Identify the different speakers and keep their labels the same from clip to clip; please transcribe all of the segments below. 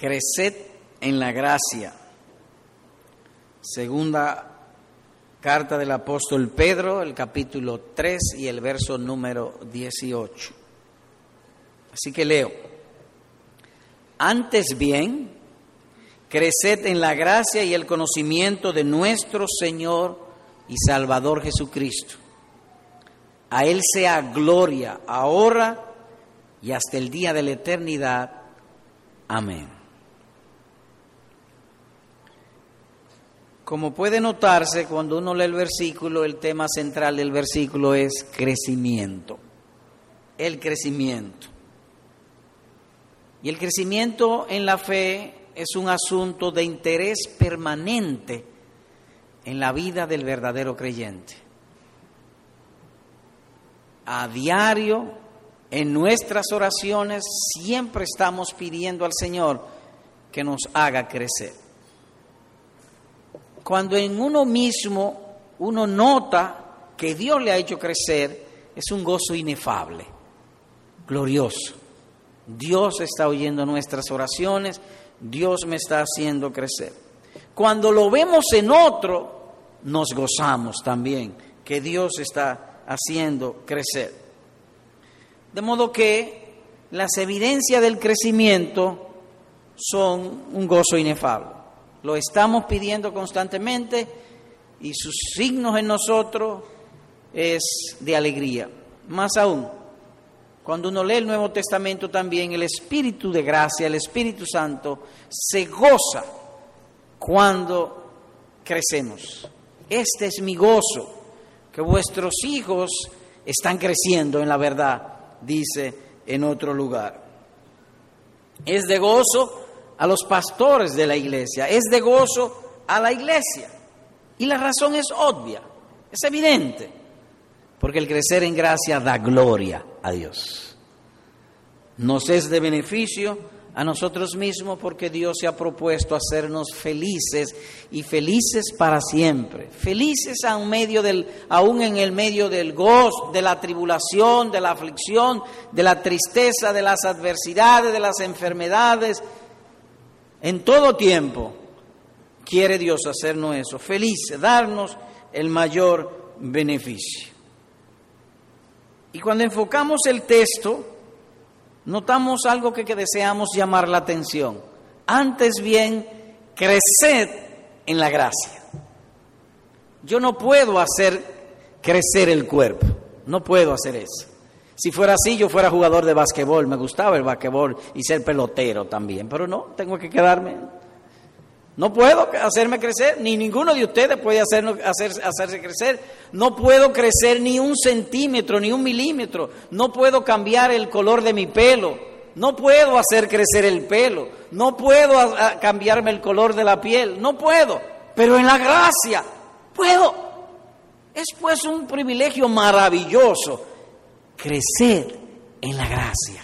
Speaker 1: Creced en la gracia. Segunda carta del apóstol Pedro, el capítulo 3 y el verso número 18. Así que leo. Antes bien, creced en la gracia y el conocimiento de nuestro Señor y Salvador Jesucristo. A Él sea gloria ahora y hasta el día de la eternidad. Amén. Como puede notarse, cuando uno lee el versículo, el tema central del versículo es crecimiento. El crecimiento. Y el crecimiento en la fe es un asunto de interés permanente en la vida del verdadero creyente. A diario, en nuestras oraciones, siempre estamos pidiendo al Señor que nos haga crecer. Cuando en uno mismo uno nota que Dios le ha hecho crecer, es un gozo inefable, glorioso. Dios está oyendo nuestras oraciones, Dios me está haciendo crecer. Cuando lo vemos en otro, nos gozamos también que Dios está haciendo crecer. De modo que las evidencias del crecimiento son un gozo inefable. Lo estamos pidiendo constantemente y sus signos en nosotros es de alegría. Más aún, cuando uno lee el Nuevo Testamento también, el Espíritu de gracia, el Espíritu Santo, se goza cuando crecemos. Este es mi gozo, que vuestros hijos están creciendo en la verdad, dice en otro lugar. Es de gozo a los pastores de la iglesia, es de gozo a la iglesia. Y la razón es obvia, es evidente, porque el crecer en gracia da gloria a Dios. Nos es de beneficio a nosotros mismos porque Dios se ha propuesto hacernos felices y felices para siempre. Felices aún, medio del, en el medio del gozo, de la tribulación, de la aflicción, de la tristeza, de las adversidades, de las enfermedades, en todo tiempo quiere Dios hacernos eso, felices, darnos el mayor beneficio. Y cuando enfocamos el texto, notamos algo que, que deseamos llamar la atención. Antes bien, creced en la gracia. Yo no puedo hacer crecer el cuerpo, no puedo hacer eso. Si fuera así, yo fuera jugador de basquetbol, me gustaba el basquetbol y ser pelotero también, pero no, tengo que quedarme. No puedo hacerme crecer, ni ninguno de ustedes puede hacer, hacerse crecer. No puedo crecer ni un centímetro, ni un milímetro. No puedo cambiar el color de mi pelo. No puedo hacer crecer el pelo. No puedo cambiarme el color de la piel. No puedo. Pero en la gracia puedo. Es pues un privilegio maravilloso crecer en la gracia.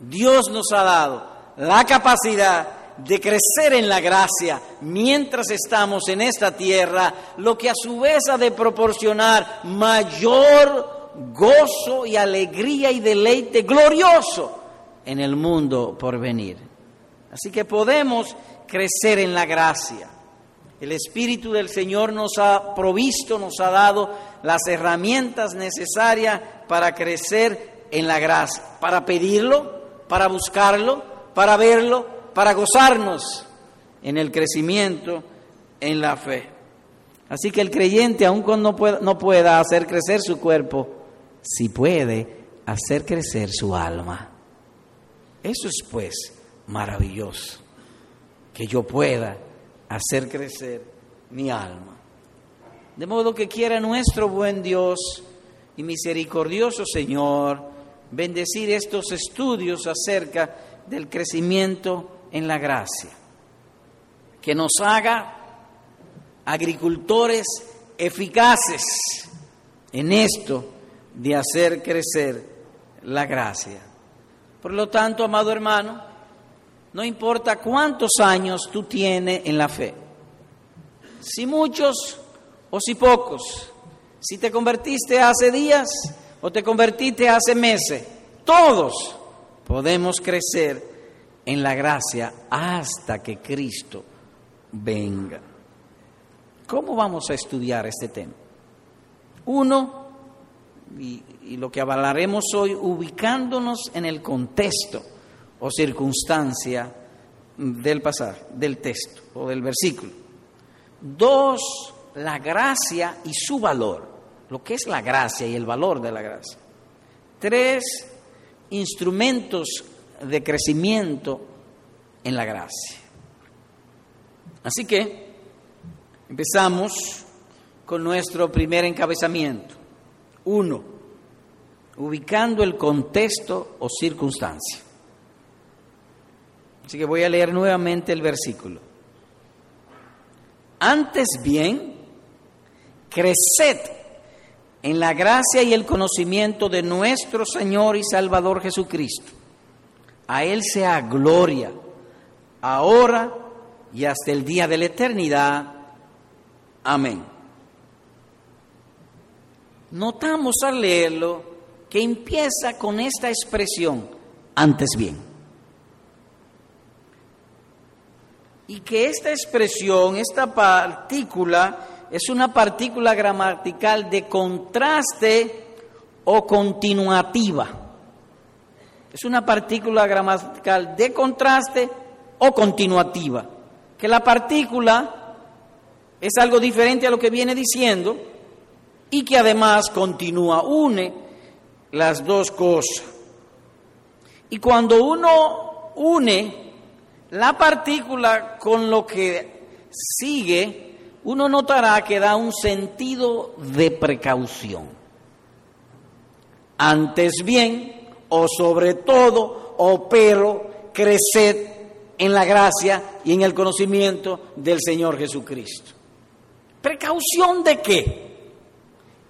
Speaker 1: Dios nos ha dado la capacidad de crecer en la gracia mientras estamos en esta tierra, lo que a su vez ha de proporcionar mayor gozo y alegría y deleite glorioso en el mundo por venir. Así que podemos crecer en la gracia. El Espíritu del Señor nos ha provisto, nos ha dado las herramientas necesarias para crecer en la gracia, para pedirlo, para buscarlo, para verlo, para gozarnos en el crecimiento en la fe. Así que el creyente, aun cuando no pueda, no pueda hacer crecer su cuerpo, sí puede hacer crecer su alma. Eso es pues maravilloso, que yo pueda hacer crecer mi alma. De modo que quiera nuestro buen Dios y misericordioso Señor bendecir estos estudios acerca del crecimiento en la gracia. Que nos haga agricultores eficaces en esto de hacer crecer la gracia. Por lo tanto, amado hermano, no importa cuántos años tú tienes en la fe, si muchos o si pocos, si te convertiste hace días o te convertiste hace meses, todos podemos crecer en la gracia hasta que Cristo venga. ¿Cómo vamos a estudiar este tema? Uno, y, lo que hablaremos hoy, ubicándonos en el contexto o circunstancia del pasaje, del texto o del versículo. Dos, la gracia y su valor, lo que es la gracia y el valor de la gracia. Tres, instrumentos de crecimiento en la gracia. Así que empezamos con nuestro primer encabezamiento. Uno, ubicando el contexto o circunstancia. Así que voy a leer nuevamente el versículo. Antes bien, creced en la gracia y el conocimiento de nuestro Señor y Salvador Jesucristo. A Él sea gloria, ahora y hasta el día de la eternidad. Amén. Notamos al leerlo que empieza con esta expresión, antes bien. Y que esta expresión, esta partícula, es una partícula gramatical de contraste o continuativa. Es una partícula gramatical de contraste o continuativa. Que la partícula es algo diferente a lo que viene diciendo y que además continúa, une las dos cosas. Y cuando uno une la partícula con lo que sigue, uno notará que da un sentido de precaución. Antes bien, o sobre todo, o pero, creced en la gracia y en el conocimiento del Señor Jesucristo. ¿Precaución de qué?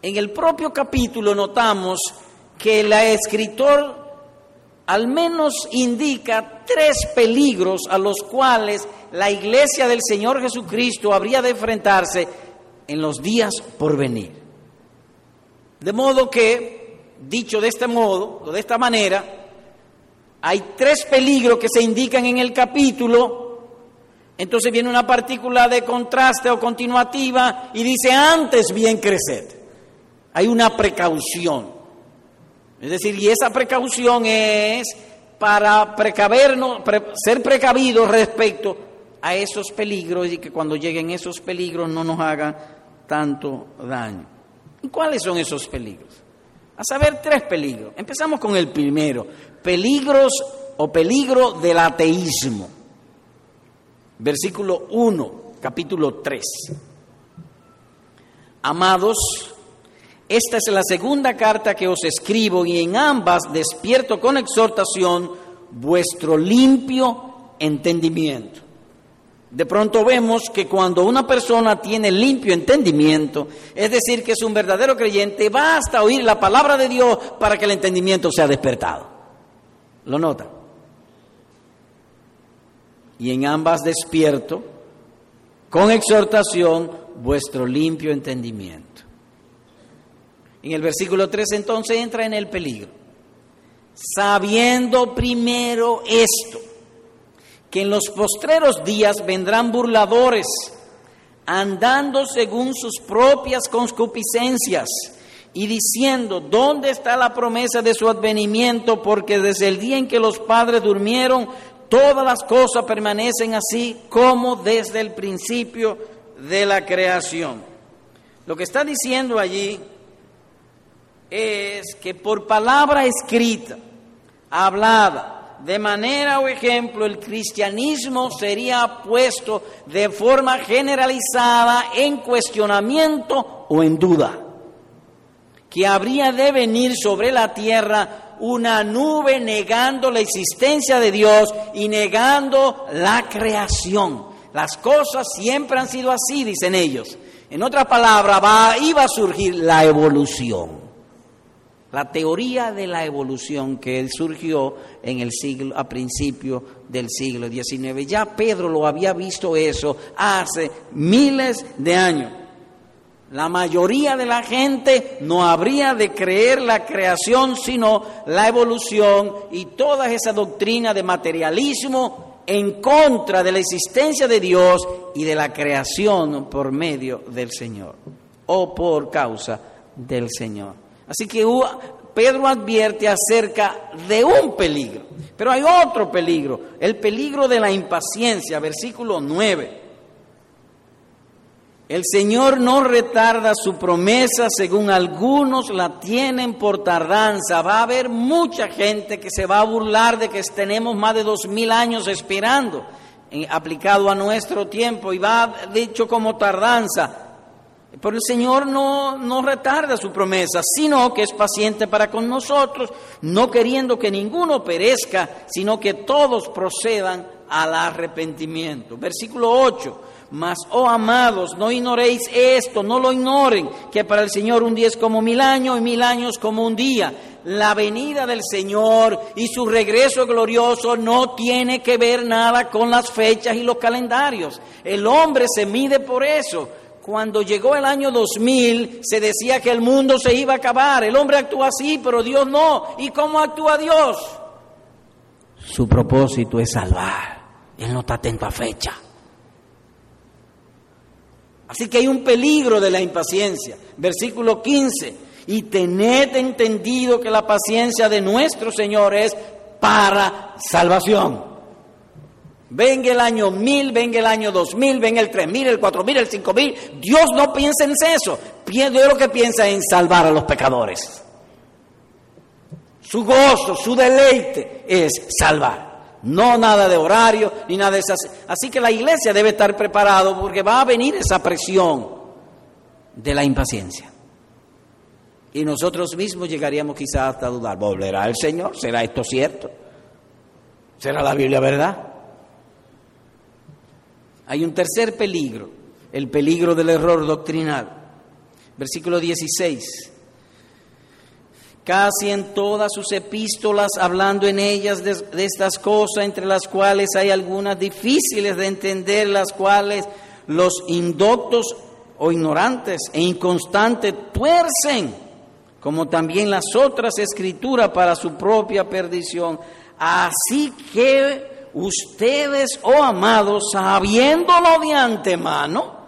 Speaker 1: En el propio capítulo notamos que el escritor al menos indica tres peligros a los cuales la iglesia del Señor Jesucristo habría de enfrentarse en los días por venir. De modo que, dicho de este modo o de esta manera, hay tres peligros que se indican en el capítulo, entonces viene una partícula de contraste o continuativa y dice antes bien creced. Hay una precaución. Es decir, y esa precaución es para precavernos, ser precavidos respecto a esos peligros y que cuando lleguen esos peligros no nos hagan tanto daño. ¿Y cuáles son esos peligros? A saber, tres peligros. Empezamos con el primero, peligros o peligro del ateísmo. Versículo 1, capítulo 3. Amados, esta es la segunda carta que os escribo y en ambas despierto con exhortación vuestro limpio entendimiento. De pronto vemos que cuando una persona tiene limpio entendimiento, es decir, que es un verdadero creyente, basta oír la palabra de Dios para que el entendimiento sea despertado. ¿Lo nota? Y en ambas despierto con exhortación vuestro limpio entendimiento. En el versículo 3 entonces entra en el peligro. Sabiendo primero esto, que en los postreros días vendrán burladores, andando según sus propias concupiscencias y diciendo, ¿dónde está la promesa de su advenimiento? Porque desde el día en que los padres durmieron, todas las cosas permanecen así como desde el principio de la creación. Lo que está diciendo allí es que por palabra escrita, hablada, de manera o ejemplo, el cristianismo sería puesto de forma generalizada en cuestionamiento o en duda. Que habría de venir sobre la tierra una nube negando la existencia de Dios y negando la creación. Las cosas siempre han sido así, dicen ellos. En otras palabras, va, iba a surgir la evolución. La teoría de la evolución que surgió en el siglo, a principio del siglo XIX. Ya Pedro lo había visto eso hace miles de años. La mayoría de la gente no habría de creer la creación, sino la evolución y toda esa doctrina de materialismo en contra de la existencia de Dios y de la creación por medio del Señor o por causa del Señor. Así que Pedro advierte acerca de un peligro, pero hay otro peligro, el peligro de la impaciencia, versículo 9. El Señor no retarda su promesa, según algunos la tienen por tardanza. Va a haber mucha gente que se va a burlar de que tenemos más de dos mil años esperando, aplicado a nuestro tiempo, y va dicho como tardanza. Pero el Señor no, no retarda su promesa, sino que es paciente para con nosotros, no queriendo que ninguno perezca, sino que todos procedan al arrepentimiento. Versículo 8. Mas, oh amados, no ignoréis esto, no lo ignoren, que para el Señor un día es como mil años y mil años como un día. La venida del Señor y su regreso glorioso no tiene que ver nada con las fechas y los calendarios. El hombre se mide por eso. Cuando llegó el año 2000 se decía que el mundo se iba a acabar. El hombre actúa así, pero Dios no. ¿Y cómo actúa Dios? Su propósito es salvar. Él no está atento a fecha. Así que hay un peligro de la impaciencia. Versículo 15. Y tened entendido que la paciencia de nuestro Señor es para salvación. Venga el año mil, venga el año dos mil, venga el tres mil, el cuatro mil, el cinco mil. Dios no piensa en eso. Dios lo que piensa en salvar a los pecadores. Su gozo, su deleite es salvar. No nada de horario ni nada de esas. Así que la iglesia debe estar preparado porque va a venir esa presión de la impaciencia. Y nosotros mismos llegaríamos quizás hasta dudar, ¿volverá el Señor? ¿Será esto cierto? ¿Será la Biblia verdad? Hay un tercer peligro, el peligro del error doctrinal. Versículo 16 casi en todas sus epístolas, hablando en ellas de, estas cosas, entre las cuales hay algunas difíciles de entender, las cuales los indoctos o ignorantes e inconstantes tuercen, como también las otras escrituras para su propia perdición. Así que ustedes, oh amados, sabiéndolo de antemano,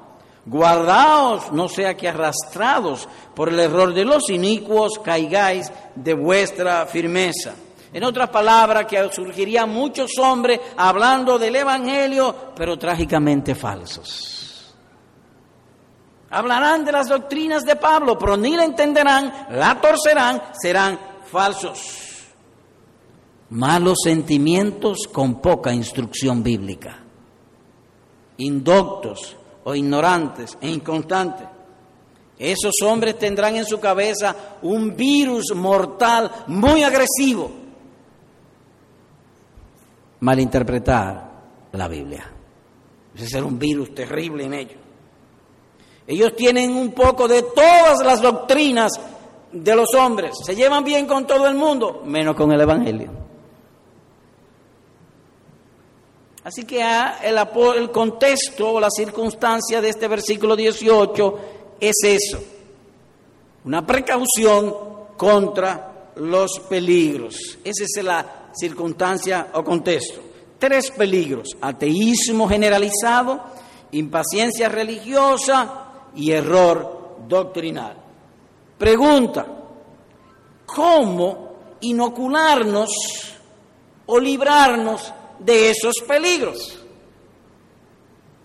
Speaker 1: Guardaos, no sea que arrastrados por el error de los inicuos caigáis de vuestra firmeza. En otras palabras, que surgirían muchos hombres hablando del Evangelio, pero trágicamente falsos. Hablarán de las doctrinas de Pablo, pero ni la entenderán, la torcerán, serán falsos. Malos sentimientos con poca instrucción bíblica. Indoctos, o ignorantes e inconstantes. Esos hombres tendrán en su cabeza un virus mortal muy agresivo. Malinterpretar la Biblia. Ese es un virus terrible en ellos. Ellos tienen un poco de todas las doctrinas de los hombres. Se llevan bien con todo el mundo, menos con el Evangelio. Así que el, el contexto o la circunstancia de este versículo 18 es eso, una precaución contra los peligros. Esa es la circunstancia o contexto. Tres peligros, ateísmo generalizado, impaciencia religiosa y error doctrinal. Pregunta, ¿cómo inocularnos o librarnos de esos peligros.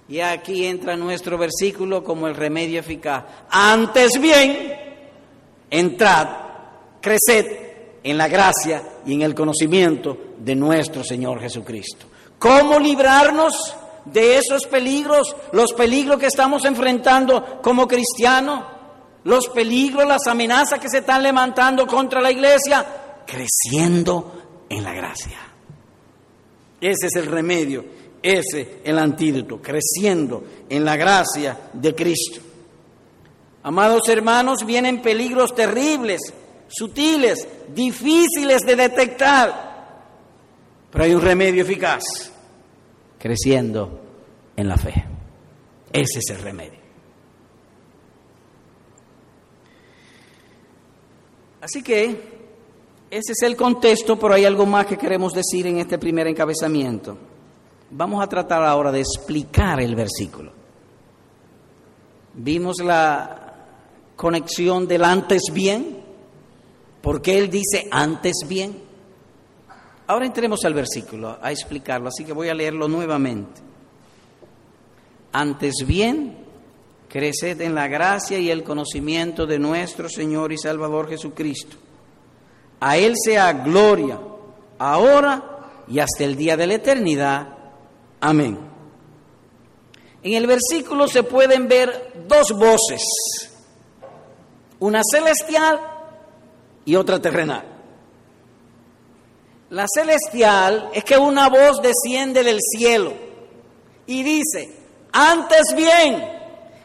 Speaker 1: Y aquí entra nuestro versículo como el remedio eficaz. Antes bien, entrad, creced en la gracia y en el conocimiento de nuestro Señor Jesucristo. ¿Cómo librarnos de esos peligros? Los peligros que estamos enfrentando como cristianos, los peligros, las amenazas que se están levantando contra la iglesia, creciendo en la gracia. Ese es el remedio, ese es el antídoto, creciendo en la gracia de Cristo. Amados hermanos, vienen peligros terribles, sutiles, difíciles de detectar, pero hay un remedio eficaz, creciendo en la fe. Ese es el remedio. Así que ese es el contexto, pero hay algo más que queremos decir en este primer encabezamiento. Vamos a tratar ahora de explicar el versículo. Vimos la conexión del antes bien, porque él dice antes bien. Ahora entremos al versículo a explicarlo, así que voy a leerlo nuevamente. Antes bien, creced en la gracia y el conocimiento de nuestro Señor y Salvador Jesucristo. A Él sea gloria, ahora y hasta el día de la eternidad. Amén. En el versículo se pueden ver dos voces, una celestial y otra terrenal. La celestial es que una voz desciende del cielo y dice, antes bien,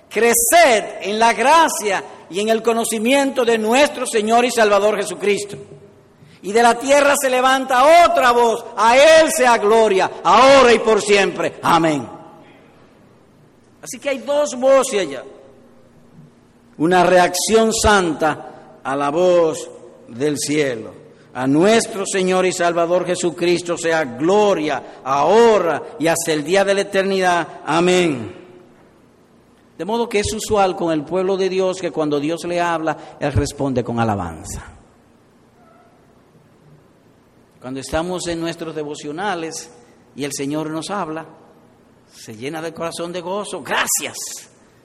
Speaker 1: creced en la gracia y en el conocimiento de nuestro Señor y Salvador Jesucristo. Y de la tierra se levanta otra voz, a Él sea gloria, ahora y por siempre. Amén. Así que hay dos voces allá. Una reacción santa a la voz del cielo. A nuestro Señor y Salvador Jesucristo sea gloria ahora y hasta el día de la eternidad. Amén. De modo que es usual con el pueblo de Dios que cuando Dios le habla, Él responde con alabanza. Cuando estamos en nuestros devocionales y el Señor nos habla, se llena de corazón de gozo, gracias,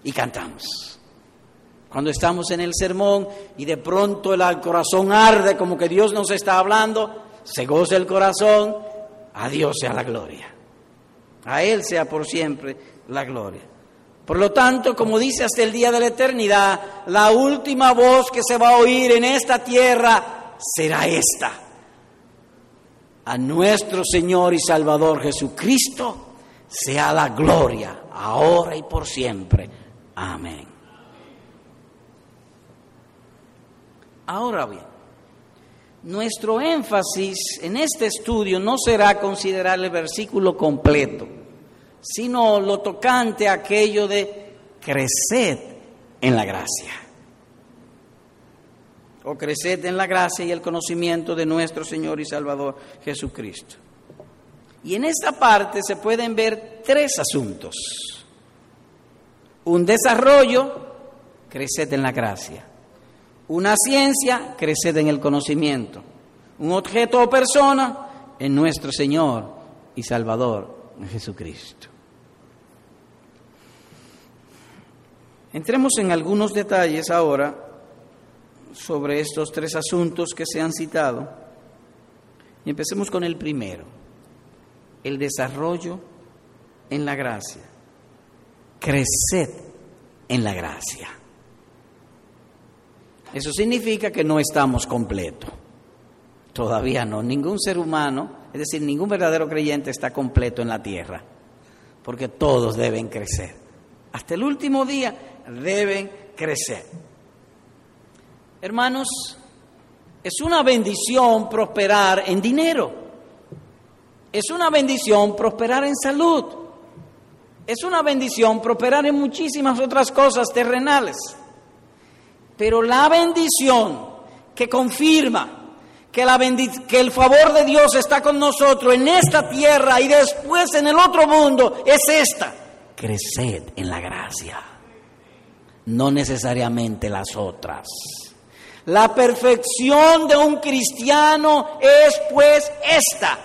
Speaker 1: y cantamos cuando estamos en el sermón y de pronto el corazón arde como que Dios nos está hablando, se goza el corazón, a Dios sea la gloria. A Él sea por siempre la gloria. Por lo tanto, como dice hasta el día de la eternidad, la última voz que se va a oír en esta tierra será esta. A nuestro Señor y Salvador Jesucristo sea la gloria, ahora y por siempre. Amén. Ahora bien, nuestro énfasis en este estudio no será considerar el versículo completo, sino lo tocante a aquello de crecer en la gracia. O crecer en la gracia y el conocimiento de nuestro Señor y Salvador Jesucristo. Y en esta parte se pueden ver tres asuntos. Un desarrollo, crecer en la gracia una ciencia, creced en el conocimiento. Un objeto o persona, en nuestro Señor y Salvador Jesucristo. Entremos en algunos detalles ahora sobre estos tres asuntos que se han citado y empecemos con el primero, el desarrollo en la gracia. Creced en la gracia. Eso significa que no estamos completos. Todavía no. Ningún ser humano, es decir, ningún verdadero creyente está completo en la tierra. Porque todos deben crecer. Hasta el último día deben crecer. Hermanos, es una bendición prosperar en dinero. Es una bendición prosperar en salud. Es una bendición prosperar en muchísimas otras cosas terrenales. Pero la bendición que confirma que, la que el favor de Dios está con nosotros en esta tierra y después en el otro mundo es esta. Creced en la gracia, no necesariamente las otras. La perfección de un cristiano es pues esta,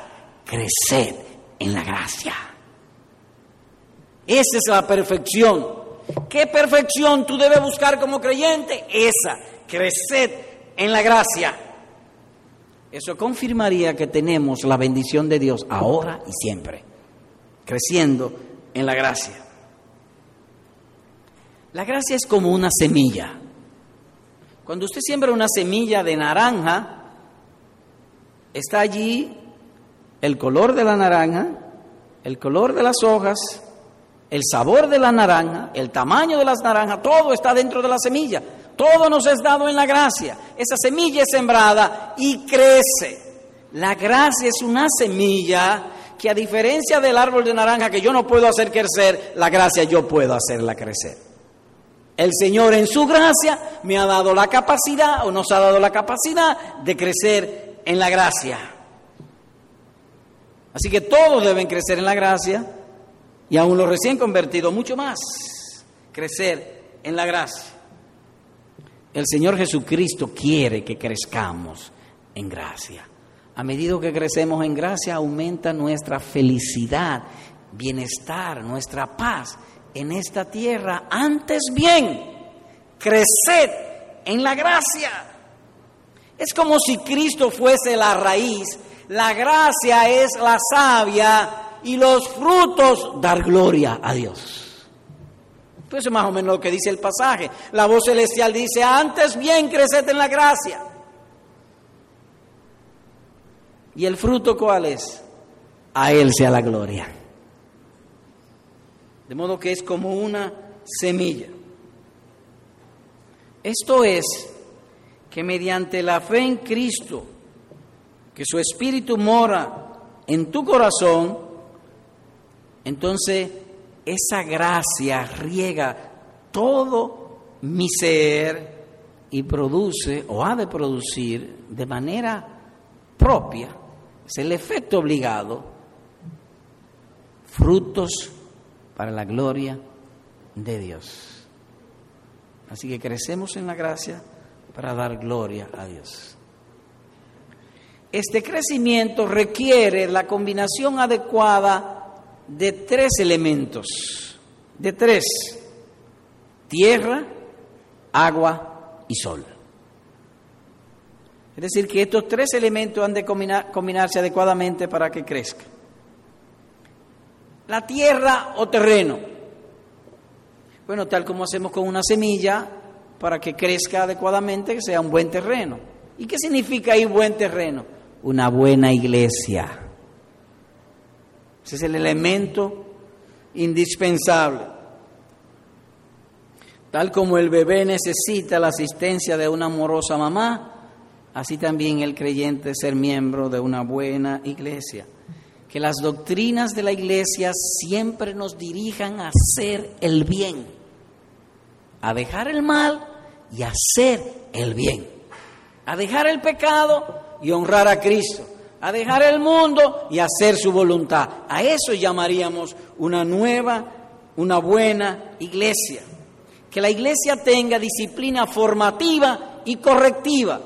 Speaker 1: creced en la gracia. Esa es la perfección ¿Qué perfección tú debes buscar como creyente? Esa, crecer en la gracia. Eso confirmaría que tenemos la bendición de Dios ahora y siempre, creciendo en la gracia. La gracia es como una semilla. Cuando usted siembra una semilla de naranja, está allí el color de la naranja, el color de las hojas, el sabor de la naranja, el tamaño de las naranjas, todo está dentro de la semilla. Todo nos es dado en la gracia. Esa semilla es sembrada y crece. La gracia es una semilla que a diferencia del árbol de naranja que yo no puedo hacer crecer, la gracia yo puedo hacerla crecer. El Señor en su gracia me ha dado la capacidad o nos ha dado la capacidad de crecer en la gracia. Así que todos deben crecer en la gracia y aún los recién convertidos mucho más, crecer en la gracia. El Señor Jesucristo quiere que crezcamos en gracia. A medida que crecemos en gracia, aumenta nuestra felicidad, bienestar, nuestra paz en esta tierra. Antes bien, creced en la gracia. Es como si Cristo fuese la raíz, la gracia es la savia y los frutos dar gloria a Dios. Pues es más o menos lo que dice el pasaje. La voz celestial dice, antes bien creced en la gracia. ¿Y el fruto cuál es? A Él sea la gloria. De modo que es como una semilla. Esto es que mediante la fe en Cristo, que su Espíritu mora en tu corazón, entonces esa gracia riega todo mi ser y produce o ha de producir de manera propia, es el efecto obligado, frutos para la gloria de Dios. Así que crecemos en la gracia para dar gloria a Dios. Este crecimiento requiere la combinación adecuada de tres elementos, de tres, tierra, agua y sol. Es decir, que estos tres elementos han de combinarse adecuadamente para que crezca. La tierra o terreno. Bueno, tal como hacemos con una semilla, para que crezca adecuadamente, que sea un buen terreno. ¿Y qué significa ahí buen terreno? Una buena iglesia ese es el elemento indispensable. Tal como el bebé necesita la asistencia de una amorosa mamá, así también el creyente ser miembro de una buena iglesia. Que las doctrinas de la iglesia siempre nos dirijan a hacer el bien, a dejar el mal y a hacer el bien, a dejar el pecado y honrar a Cristo a dejar el mundo y hacer su voluntad. A eso llamaríamos una nueva, una buena iglesia. Que la iglesia tenga disciplina formativa y correctiva.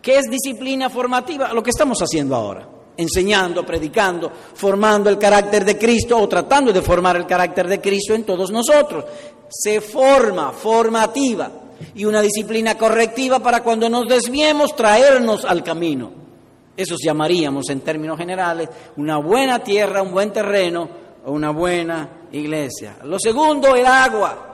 Speaker 1: ¿Qué es disciplina formativa? Lo que estamos haciendo ahora. Enseñando, predicando, formando el carácter de Cristo o tratando de formar el carácter de Cristo en todos nosotros. Se forma, formativa. Y una disciplina correctiva para cuando nos desviemos traernos al camino. Eso llamaríamos en términos generales una buena tierra, un buen terreno o una buena iglesia. Lo segundo, el agua,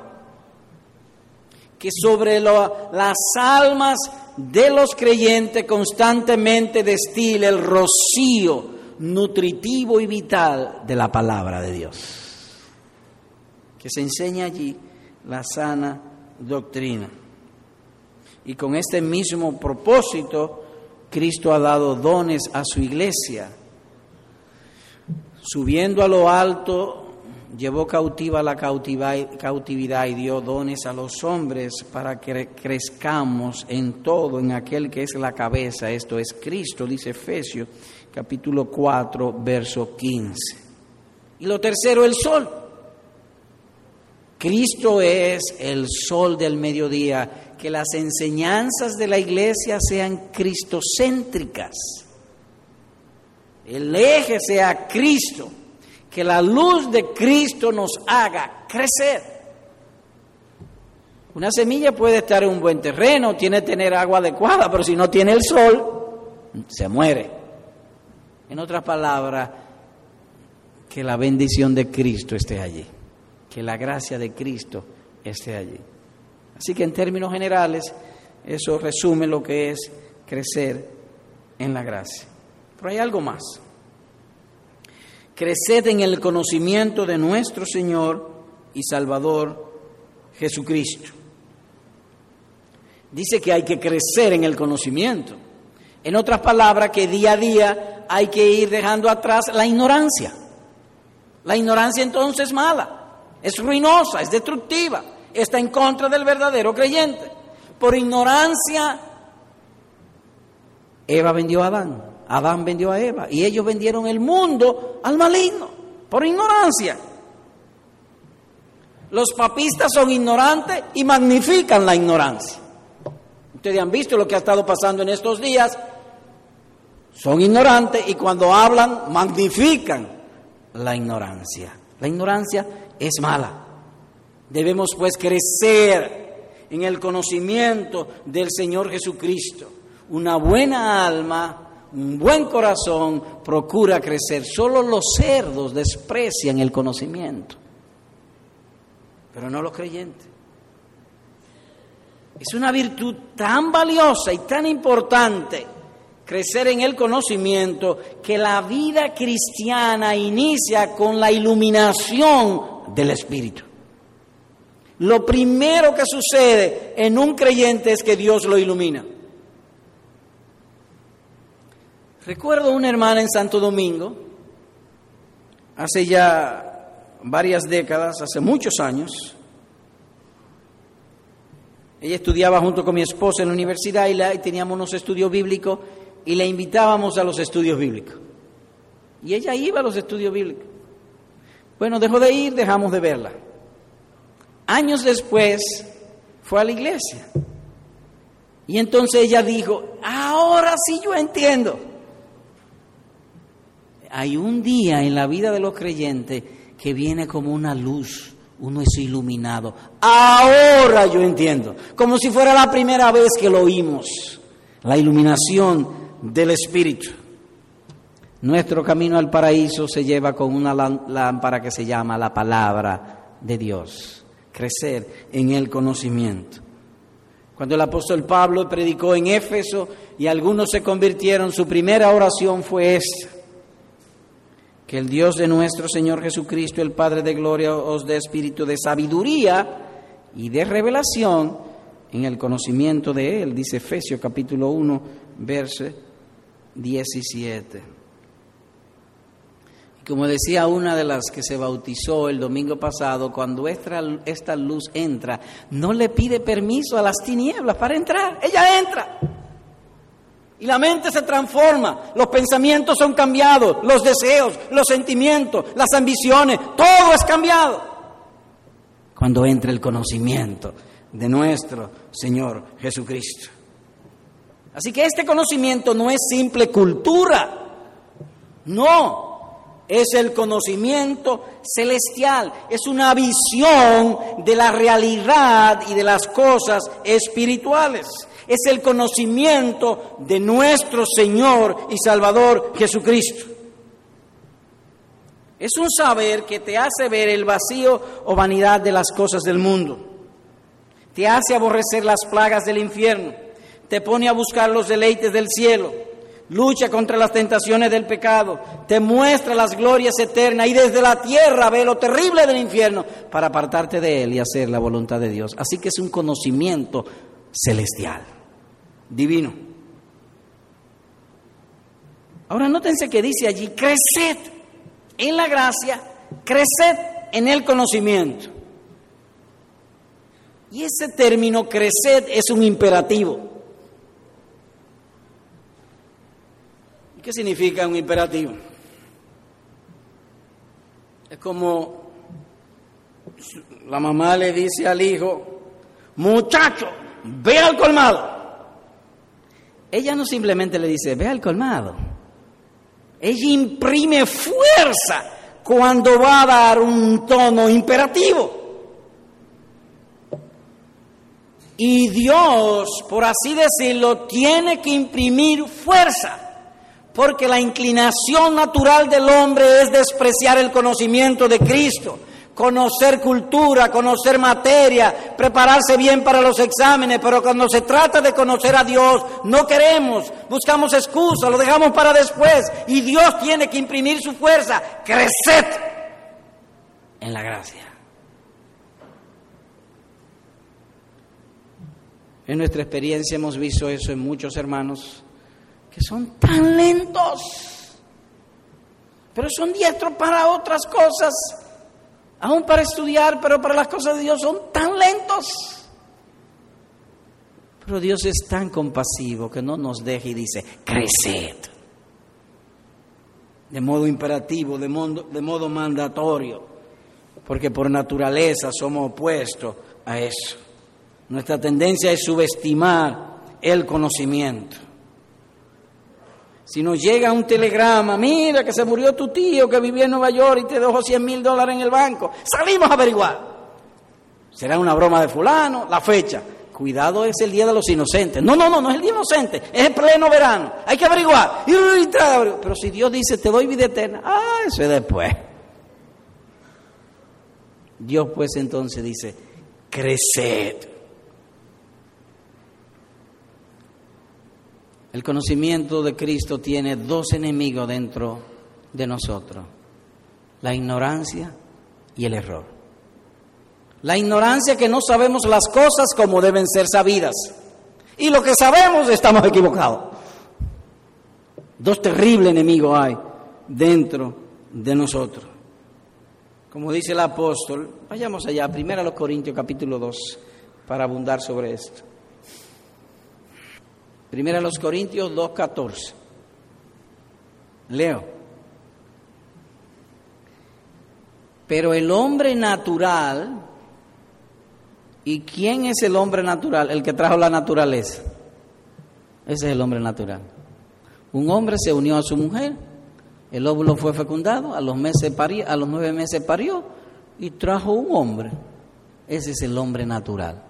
Speaker 1: que sobre las almas de los creyentes constantemente destila el rocío nutritivo y vital de la palabra de Dios. Que se enseña allí la sana doctrina. Y con este mismo propósito, Cristo ha dado dones a su iglesia. Subiendo a lo alto, llevó cautiva la cautividad y dio dones a los hombres para que crezcamos en todo, en aquel que es la cabeza, esto es Cristo, dice Efesios capítulo 4, verso 15. Y lo tercero, el sol. Cristo es el sol del mediodía que las enseñanzas de la iglesia sean cristocéntricas. El eje sea Cristo, que la luz de Cristo nos haga crecer. Una semilla puede estar en un buen terreno, tiene que tener agua adecuada, pero si no tiene el sol, se muere. En otras palabras, que la bendición de Cristo esté allí, que la gracia de Cristo esté allí. Así que en términos generales, eso resume lo que es crecer en la gracia. Pero hay algo más. Creced en el conocimiento de nuestro Señor y Salvador Jesucristo. Dice que hay que crecer en el conocimiento. En otras palabras, que día a día hay que ir dejando atrás la ignorancia. La ignorancia entonces es mala, es ruinosa, es destructiva está en contra del verdadero creyente. Por ignorancia, Eva vendió a Adán, Adán vendió a Eva, y ellos vendieron el mundo al maligno, por ignorancia. Los papistas son ignorantes y magnifican la ignorancia. Ustedes han visto lo que ha estado pasando en estos días. Son ignorantes y cuando hablan magnifican la ignorancia. La ignorancia es mala. Debemos pues crecer en el conocimiento del Señor Jesucristo. Una buena alma, un buen corazón procura crecer. Solo los cerdos desprecian el conocimiento pero no los creyentes. Es una virtud tan valiosa y tan importante crecer en el conocimiento que la vida cristiana inicia con la iluminación del Espíritu. Lo primero que sucede en un creyente es que Dios lo ilumina. Recuerdo una hermana en Santo Domingo, hace ya varias décadas, hace muchos años. Ella estudiaba junto con mi esposa en la universidad y, y teníamos unos estudios bíblicos y la invitábamos a los estudios bíblicos. Y ella iba a los estudios bíblicos. Bueno, dejó de ir, dejamos de verla. Años después fue a la iglesia. Y entonces ella dijo, ahora sí yo entiendo. Hay un día en la vida de los creyentes que viene como una luz, uno es iluminado. Ahora yo entiendo, como si fuera la primera vez que lo oímos, la iluminación del Espíritu. Nuestro camino al paraíso se lleva con una lámpara que se llama la palabra de Dios, crecer en el conocimiento. Cuando el apóstol Pablo predicó en Éfeso y algunos se convirtieron, su primera oración fue esta que el Dios de nuestro Señor Jesucristo, el Padre de Gloria, os dé espíritu de sabiduría y de revelación en el conocimiento de Él, dice Efesios capítulo 1, verso 17. Y como decía una de las que se bautizó el domingo pasado, cuando esta, esta luz entra, no le pide permiso a las tinieblas para entrar, ella entra. Y la mente se transforma, los pensamientos son cambiados, los deseos, los sentimientos, las ambiciones, todo es cambiado. Cuando entra el conocimiento de nuestro Señor Jesucristo. Así que este conocimiento no es simple cultura, no, es el conocimiento celestial, es una visión de la realidad y de las cosas espirituales es el conocimiento de nuestro Señor y Salvador Jesucristo. Es un saber que te hace ver el vacío o vanidad de las cosas del mundo. Te hace aborrecer las plagas del infierno. Te pone a buscar los deleites del cielo. Lucha contra las tentaciones del pecado. Te muestra las glorias eternas y desde la tierra ve lo terrible del infierno para apartarte de él y hacer la voluntad de Dios. Así que es un conocimiento celestial divino. Ahora nótense que dice allí, creced en la gracia, creced en el conocimiento. Y ese término creced es un imperativo. ¿Qué significa un imperativo? Es como la mamá le dice al hijo, muchacho, ve al colmado. Ella no simplemente le dice, ve al colmado. Ella imprime fuerza cuando va a dar un tono imperativo. Y Dios, por así decirlo, tiene que imprimir fuerza, porque la inclinación natural del hombre es despreciar el conocimiento de Cristo conocer cultura, conocer materia, prepararse bien para los exámenes, pero cuando se trata de conocer a Dios, no queremos, buscamos excusas, lo dejamos para después, y Dios tiene que imprimir su fuerza, creced en la gracia. En nuestra experiencia hemos visto eso en muchos hermanos que son tan lentos, pero son diestros para otras cosas aún para estudiar, pero para las cosas de Dios son tan lentos. Pero Dios es tan compasivo que no nos deja y dice, creced. De modo imperativo, de modo, de modo mandatorio, porque por naturaleza somos opuestos a eso. Nuestra tendencia es subestimar el conocimiento. Si nos llega un telegrama, mira que se murió tu tío que vivía en Nueva York y te dejó 100 mil dólares en el banco, salimos a averiguar. Será una broma de fulano, la fecha. Cuidado, es el día de los inocentes. No, no, no, no es el día inocente, es el pleno verano. Hay que averiguar. Pero si Dios dice, te doy vida eterna, ah, eso es después. Dios pues entonces dice, creced. El conocimiento de Cristo tiene dos enemigos dentro de nosotros, la ignorancia y el error. La ignorancia que no sabemos las cosas como deben ser sabidas. Y lo que sabemos estamos equivocados. Dos terribles enemigos hay dentro de nosotros. Como dice el apóstol, vayamos allá, primero a los Corintios capítulo 2, para abundar sobre esto. Primera los Corintios 2.14. Leo. Pero el hombre natural, ¿y quién es el hombre natural? El que trajo la naturaleza. Ese es el hombre natural. Un hombre se unió a su mujer, el óvulo fue fecundado, a los, meses a los nueve meses parió y trajo un hombre. Ese es el hombre natural.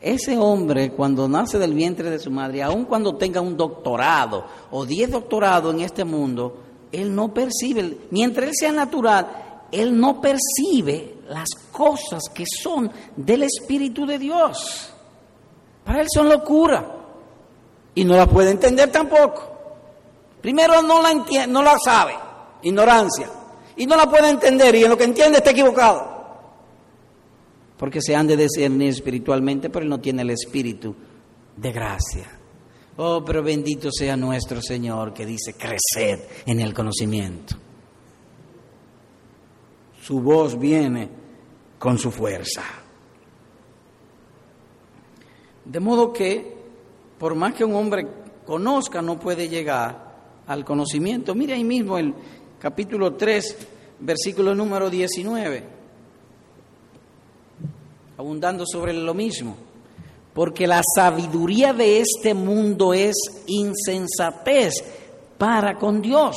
Speaker 1: Ese hombre, cuando nace del vientre de su madre, aun cuando tenga un doctorado o diez doctorados en este mundo, él no percibe, mientras él sea natural, él no percibe las cosas que son del Espíritu de Dios. Para él son locura. Y no la puede entender tampoco. Primero no la entiende, no la sabe, ignorancia, y no la puede entender. Y en lo que entiende está equivocado porque se han de discernir espiritualmente, pero él no tiene el espíritu de gracia. Oh, pero bendito sea nuestro Señor que dice, creced en el conocimiento. Su voz viene con su fuerza. De modo que, por más que un hombre conozca, no puede llegar al conocimiento. Mire ahí mismo el capítulo 3, versículo número 19 abundando sobre lo mismo, porque la sabiduría de este mundo es insensatez para con Dios,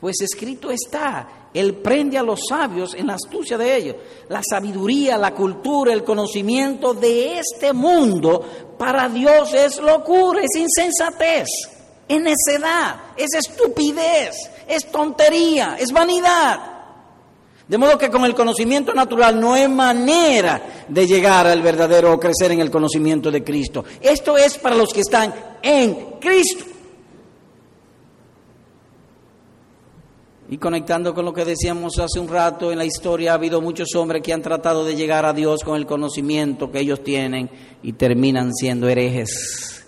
Speaker 1: pues escrito está, Él prende a los sabios en la astucia de ellos. La sabiduría, la cultura, el conocimiento de este mundo para Dios es locura, es insensatez, es necedad, es estupidez, es tontería, es vanidad. De modo que con el conocimiento natural no hay manera de llegar al verdadero o crecer en el conocimiento de Cristo. Esto es para los que están en Cristo. Y conectando con lo que decíamos hace un rato, en la historia ha habido muchos hombres que han tratado de llegar a Dios con el conocimiento que ellos tienen y terminan siendo herejes.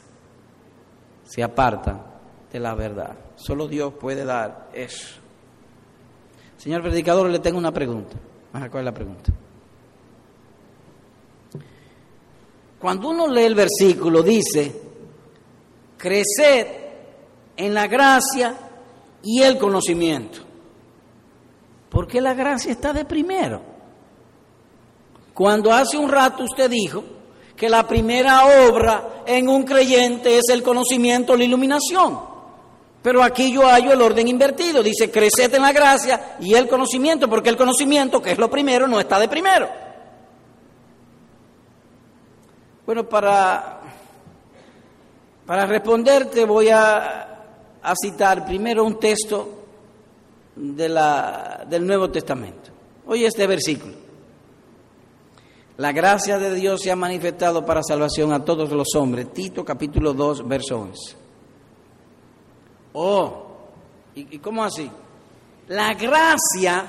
Speaker 1: Se apartan de la verdad. Solo Dios puede dar eso. Señor predicador, le tengo una pregunta. ¿cuál es la pregunta? Cuando uno lee el versículo, dice, creced en la gracia y el conocimiento. ¿Por qué la gracia está de primero? Cuando hace un rato usted dijo que la primera obra en un creyente es el conocimiento, la iluminación. Pero aquí yo hallo el orden invertido. Dice, creced en la gracia y el conocimiento, porque el conocimiento, que es lo primero, no está de primero. Bueno, para, para responderte voy a, citar primero un texto de la, del Nuevo Testamento. Oye este versículo. La gracia de Dios se ha manifestado para salvación a todos los hombres. Tito capítulo 2, verso 11. Oh, ¿y, cómo así? La gracia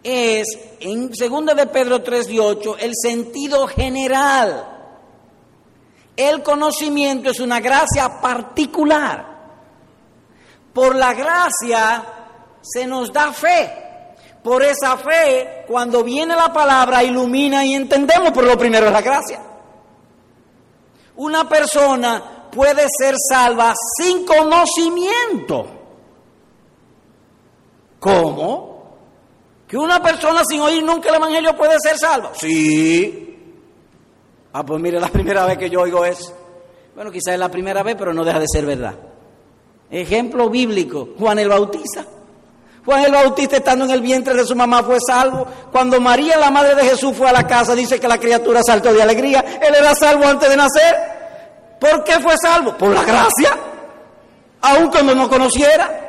Speaker 1: es, en 2 de Pedro 3 y 8, el sentido general. El conocimiento es una gracia particular. Por la gracia se nos da fe. Por esa fe, cuando viene la palabra, ilumina y entendemos, pero lo primero es la gracia. Una persona puede ser salva sin conocimiento. ¿Cómo? ¿Que una persona sin oír nunca el Evangelio puede ser salva? Sí. Ah, pues mire, la primera vez que yo oigo es, bueno, quizás es la primera vez, pero no deja de ser verdad. Ejemplo bíblico, Juan el Bautista. Juan el Bautista estando en el vientre de su mamá fue salvo. Cuando María, la madre de Jesús, fue a la casa, dice que la criatura saltó de alegría. Él era salvo antes de nacer. ¿Por qué fue salvo? Por la gracia. Aun cuando no conociera.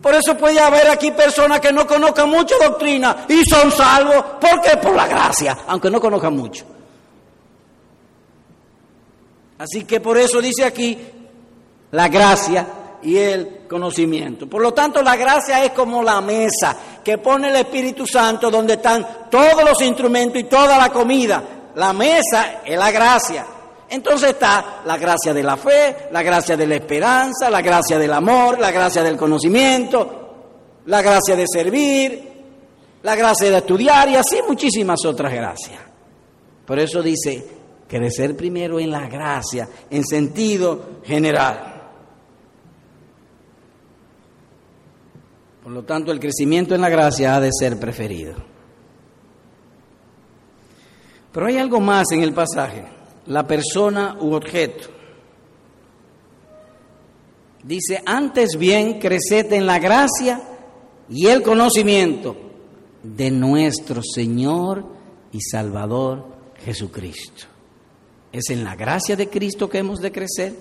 Speaker 1: Por eso puede haber aquí personas que no conozcan mucha doctrina y son salvos. ¿Por qué? Por la gracia, aunque no conozcan mucho. Así que por eso dice aquí la gracia y el conocimiento. Por lo tanto, la gracia es como la mesa que pone el Espíritu Santo donde están todos los instrumentos y toda la comida. La mesa es la gracia. Entonces está la gracia de la fe, la gracia de la esperanza, la gracia del amor, la gracia del conocimiento, la gracia de servir, la gracia de estudiar y así muchísimas otras gracias. Por eso dice, crecer primero en la gracia, en sentido general. Por lo tanto, el crecimiento en la gracia ha de ser preferido. Pero hay algo más en el pasaje la persona u objeto. Dice, antes bien, creced en la gracia y el conocimiento de nuestro Señor y Salvador Jesucristo. Es en la gracia de Cristo que hemos de crecer,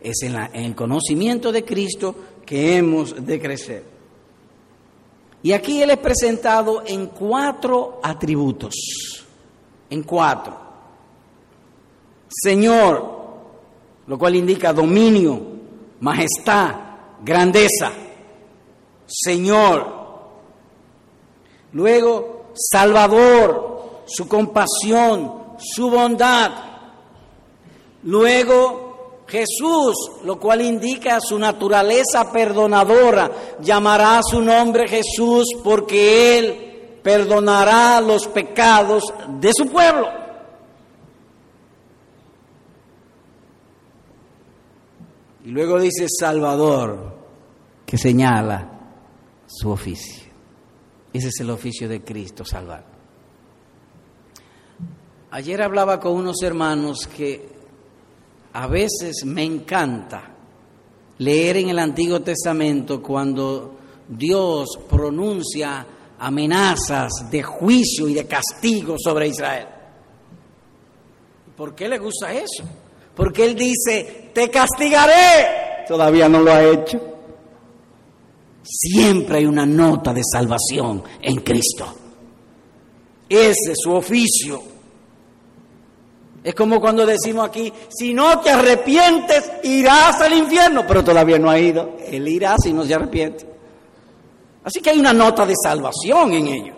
Speaker 1: es en, en el conocimiento de Cristo que hemos de crecer. Y aquí Él es presentado en cuatro atributos, en cuatro. Señor, lo cual indica dominio, majestad, grandeza. Señor. Luego, Salvador, su compasión, su bondad. Luego, Jesús, lo cual indica su naturaleza perdonadora. Llamará su nombre Jesús porque Él perdonará los pecados de su pueblo. Y luego dice Salvador, que señala su oficio. Ese es el oficio de Cristo, salvar. Ayer hablaba con unos hermanos que a veces me encanta leer en el Antiguo Testamento cuando Dios pronuncia amenazas de juicio y de castigo sobre Israel. ¿Por qué le gusta eso? Porque Él dice, te castigaré. Todavía no lo ha hecho. Siempre hay una nota de salvación en Cristo. Ese es su oficio. Es como cuando decimos aquí, si no te arrepientes, irás al infierno, pero todavía no ha ido. Él irá si no se arrepiente. Así que hay una nota de salvación en ello.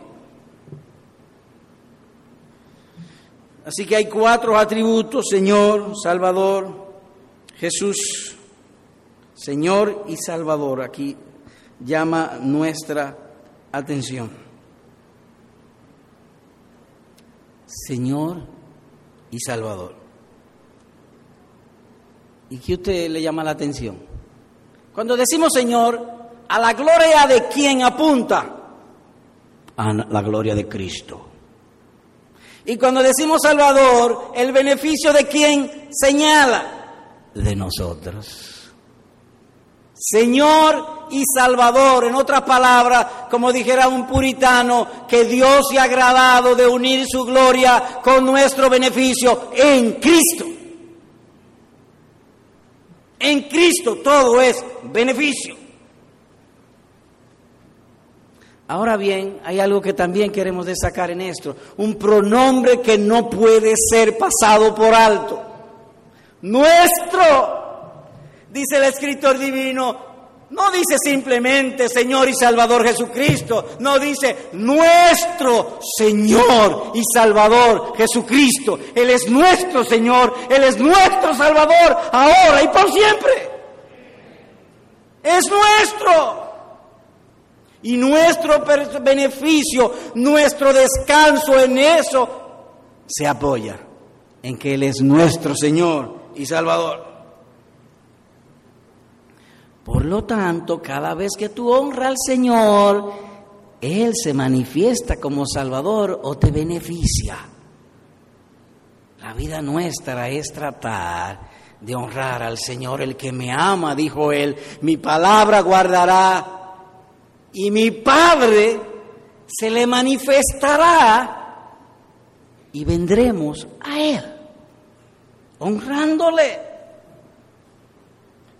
Speaker 1: Así que hay cuatro atributos, Señor, Salvador, Jesús, Señor y Salvador. Aquí llama nuestra atención. Señor y Salvador. ¿Y qué usted le llama la atención? Cuando decimos Señor, ¿a la gloria de quién apunta? A la gloria de Cristo. Y cuando decimos Salvador, el beneficio de quién señala? De nosotros. Señor y Salvador, en otras palabras, como dijera un puritano, que Dios se ha agradado de unir su gloria con nuestro beneficio en Cristo. En Cristo todo es beneficio. Ahora bien, hay algo que también queremos destacar en esto, un pronombre que no puede ser pasado por alto. Nuestro, dice el escritor divino, no dice simplemente Señor y Salvador Jesucristo, no dice nuestro Señor y Salvador Jesucristo. Él es nuestro Señor, Él es nuestro Salvador, ahora y por siempre. Es nuestro. Y nuestro beneficio, nuestro descanso en eso se apoya en que Él es nuestro Señor y Salvador. Por lo tanto, cada vez que tú honras al Señor, Él se manifiesta como Salvador o te beneficia. La vida nuestra es tratar de honrar al Señor, el que me ama, dijo Él, mi palabra guardará y mi Padre se le manifestará y vendremos a Él, honrándole.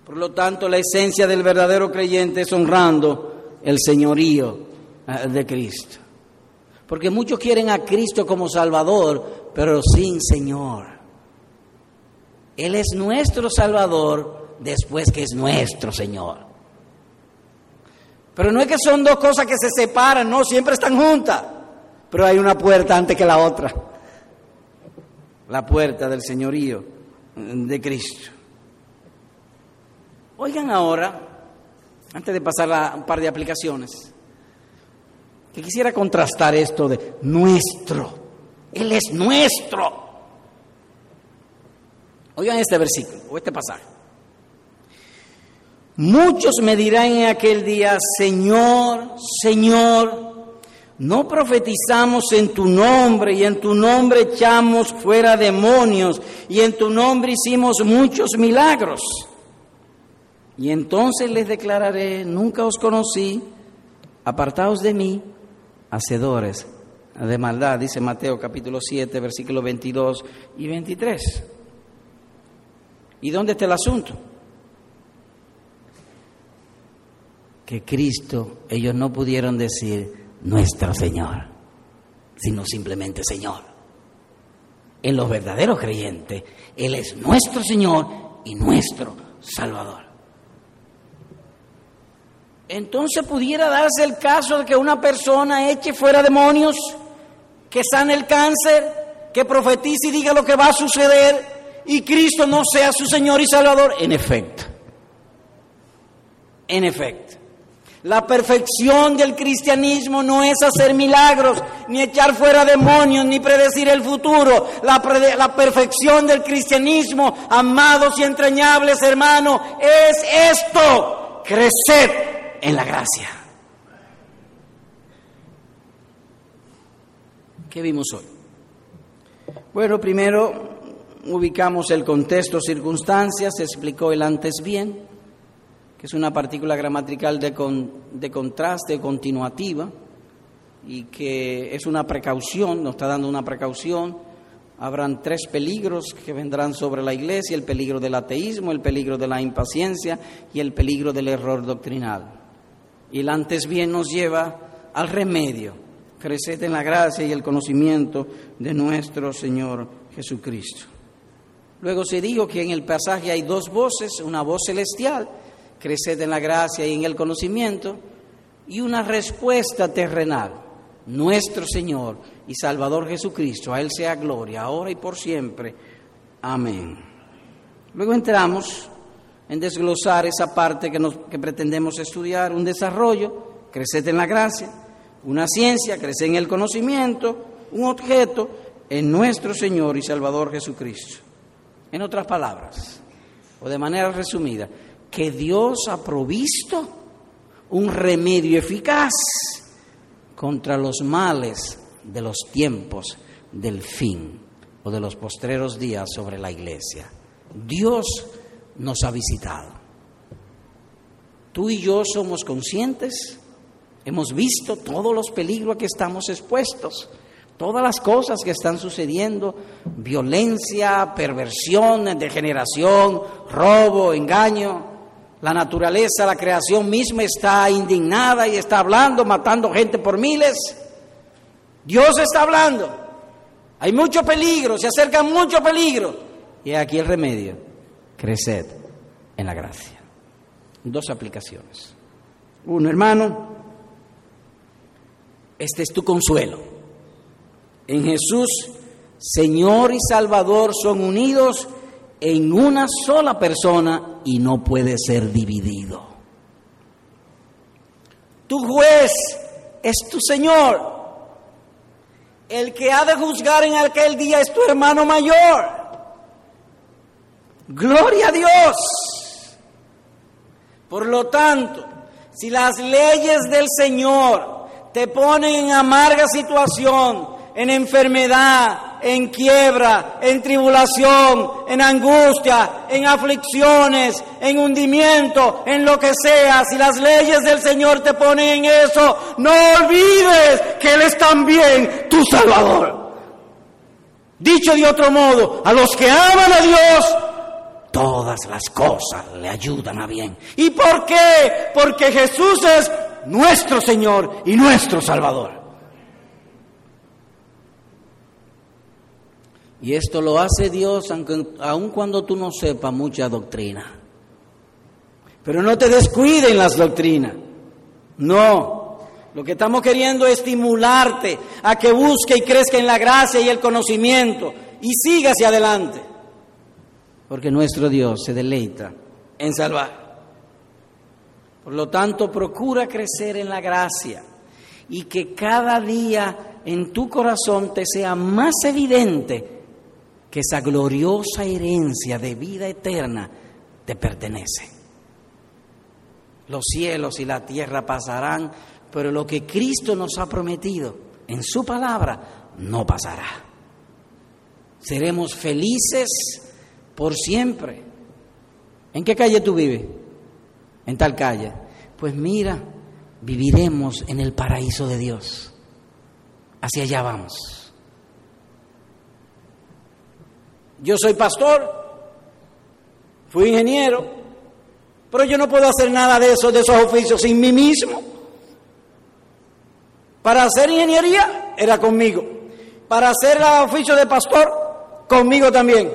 Speaker 1: Por lo tanto, la esencia del verdadero creyente es honrando el señorío eh, de Cristo. Porque muchos quieren a Cristo como Salvador, pero sin Señor. Él es nuestro Salvador después que es nuestro Señor. Pero no es que son dos cosas que se separan, no, siempre están juntas. Pero hay una puerta antes que la otra. La puerta del señorío de Cristo. Oigan ahora, antes de pasar a un par de aplicaciones, que quisiera contrastar esto de nuestro. Él es nuestro. Oigan este versículo o este pasaje. Muchos me dirán en aquel día, Señor, Señor, no profetizamos en tu nombre y en tu nombre echamos fuera demonios y en tu nombre hicimos muchos milagros. Y entonces les declararé, nunca os conocí, apartaos de mí, hacedores de maldad, dice Mateo capítulo 7, versículos 22 y 23. ¿Y dónde está el asunto? que Cristo, ellos no pudieron decir nuestro Señor, sino simplemente Señor. En los verdaderos creyentes, Él es nuestro Señor y nuestro Salvador. Entonces pudiera darse el caso de que una persona eche fuera demonios, que sane el cáncer, que profetice y diga lo que va a suceder y Cristo no sea su Señor y Salvador. En efecto, en efecto. La perfección del cristianismo no es hacer milagros, ni echar fuera demonios, ni predecir el futuro. La, perfección del cristianismo, amados y entrañables hermanos, es esto, crecer en la gracia. ¿Qué vimos hoy? Bueno, primero ubicamos el contexto, circunstancias, se explicó el antes bien es una partícula gramatical de, de contraste continuativa y que es una precaución, nos está dando una precaución. Habrán tres peligros que vendrán sobre la iglesia, el peligro del ateísmo, el peligro de la impaciencia y el peligro del error doctrinal. Y el antes bien nos lleva al remedio, crecer en la gracia y el conocimiento de nuestro Señor Jesucristo. Luego se dijo que en el pasaje hay dos voces, una voz celestial creced en la gracia y en el conocimiento, y una respuesta terrenal, nuestro Señor y Salvador Jesucristo, a Él sea gloria, ahora y por siempre. Amén. Luego entramos en desglosar esa parte que, que pretendemos estudiar, un desarrollo, creced en la gracia, una ciencia, crecer en el conocimiento, un objeto en nuestro Señor y Salvador Jesucristo. En otras palabras, o de manera resumida, que Dios ha provisto un remedio eficaz contra los males de los tiempos del fin o de los postreros días sobre la iglesia. Dios nos ha visitado. Tú y yo somos conscientes, hemos visto todos los peligros a que estamos expuestos, todas las cosas que están sucediendo, violencia, perversión, degeneración, robo, engaño, la naturaleza, la creación misma está indignada y está hablando, matando gente por miles. Dios está hablando. Hay mucho peligro, se acerca mucho peligro. Y aquí el remedio, creced en la gracia. Dos aplicaciones. Uno, hermano, este es tu consuelo. En Jesús, Señor y Salvador son unidos en una sola persona y no puede ser dividido. Tu juez es tu Señor. El que ha de juzgar en aquel día es tu hermano mayor. Gloria a Dios. Por lo tanto, si las leyes del Señor te ponen en amarga situación, en enfermedad, en quiebra, en tribulación, en angustia, en aflicciones, en hundimiento, en lo que sea. Si las leyes del Señor te ponen en eso, no olvides que Él es también tu Salvador. Dicho de otro modo, a los que aman a Dios, todas las cosas le ayudan a bien. ¿Y por qué? Porque Jesús es nuestro Señor y nuestro Salvador. Y esto lo hace Dios aun cuando tú no sepas mucha doctrina. Pero no te descuiden las doctrinas. No. Lo que estamos queriendo es estimularte a que busque y crezca en la gracia y el conocimiento y siga hacia adelante. Porque nuestro Dios se deleita en salvar. Por lo tanto, procura crecer en la gracia y que cada día en tu corazón te sea más evidente que esa gloriosa herencia de vida eterna te pertenece. Los cielos y la tierra pasarán, pero lo que Cristo nos ha prometido en su palabra no pasará. Seremos felices por siempre. ¿En qué calle tú vives? En tal calle. Pues mira, viviremos en el paraíso de Dios. Hacia allá vamos. Yo soy pastor, fui ingeniero, pero yo no puedo hacer nada de eso, de esos oficios sin mí mismo. Para hacer ingeniería era conmigo. Para hacer el oficio de pastor, conmigo también.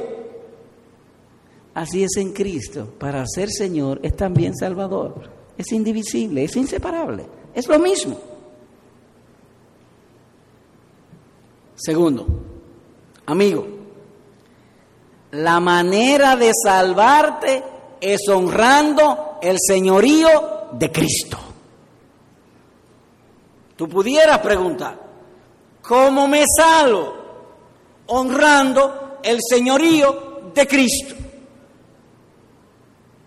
Speaker 1: Así es en Cristo. Para ser Señor es también Salvador. Es indivisible, es inseparable. Es lo mismo. Segundo, amigo, la manera de salvarte es honrando el señorío de Cristo. Tú pudieras preguntar, ¿cómo me salvo? Honrando el señorío de Cristo.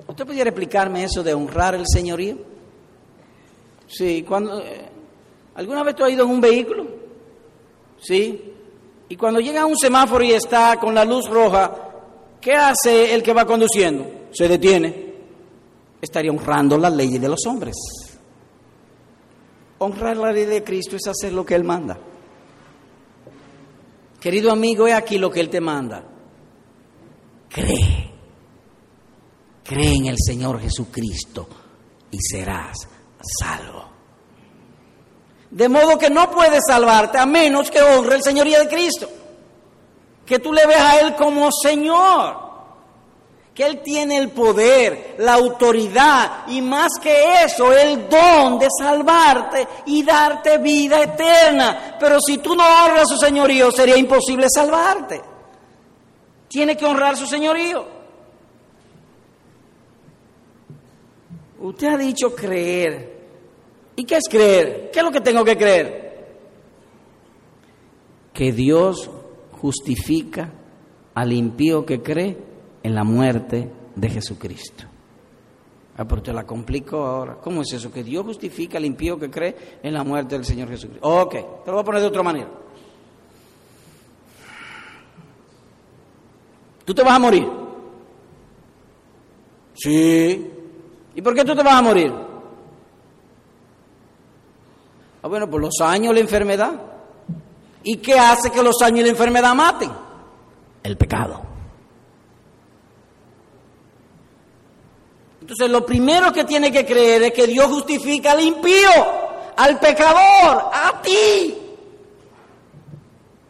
Speaker 1: ¿Usted pudiera explicarme eso de honrar el señorío? Sí, cuando... Eh, ¿Alguna vez tú has ido en un vehículo? Sí. Y cuando llega a un semáforo y está con la luz roja, ¿Qué hace el que va conduciendo? Se detiene. Estaría honrando las leyes de los hombres. Honrar la ley de Cristo es hacer lo que Él manda. Querido amigo, es aquí lo que Él te manda. Cree. Cree en el Señor Jesucristo y serás salvo. De modo que no puedes salvarte a menos que honre el Señoría de Cristo que tú le ves a Él como Señor, que Él tiene el poder, la autoridad y más que eso, el don de salvarte y darte vida eterna. Pero si tú no honras su señorío, sería imposible salvarte. Tiene que honrar su señorío. Usted ha dicho creer. ¿Y qué es creer? ¿Qué es lo que tengo que creer? Que Dios justifica al impío que cree en la muerte de Jesucristo. Ah, pero te la complico ahora. ¿Cómo es eso? Que Dios justifica al impío que cree en la muerte del Señor Jesucristo. Ok, te lo voy a poner de otra manera. ¿Tú te vas a morir? Sí. ¿Y por qué tú te vas a morir? Ah, bueno, por los años, la enfermedad. ¿Y qué hace que los años y la enfermedad maten? El pecado. Entonces lo primero que tiene que creer es que Dios justifica al impío, al pecador, a ti.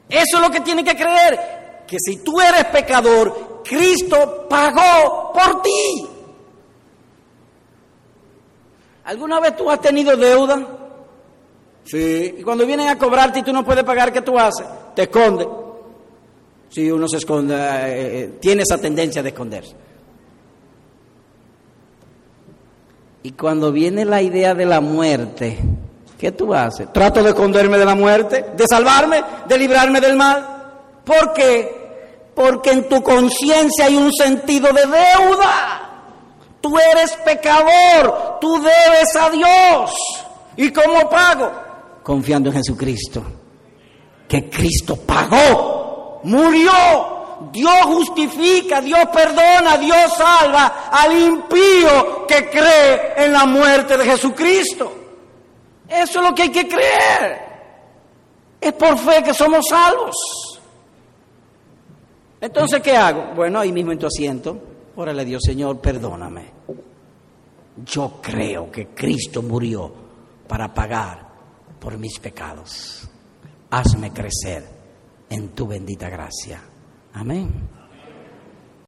Speaker 1: Eso es lo que tiene que creer, que si tú eres pecador, Cristo pagó por ti. ¿Alguna vez tú has tenido deuda? Sí. Y cuando vienen a cobrarte y tú no puedes pagar, ¿qué tú haces? Te esconde. Sí, uno se esconde, eh, eh, tiene esa tendencia de esconderse. Y cuando viene la idea de la muerte, ¿Qué tú haces? Trato de esconderme de la muerte, de salvarme, de librarme del mal. ¿Por qué? Porque en tu conciencia hay un sentido de deuda. Tú eres pecador, tú debes a Dios. ¿Y cómo pago? Confiando en Jesucristo. Que Cristo pagó, murió, Dios justifica, Dios perdona, Dios salva al impío que cree en la muerte de Jesucristo. Eso es lo que hay que creer. Es por fe que somos salvos. Entonces, ¿qué hago? Bueno, ahí mismo en tu asiento, órale Dios, Señor, perdóname. Yo creo que Cristo murió para pagar por mis pecados. Hazme crecer en tu bendita gracia. Amén.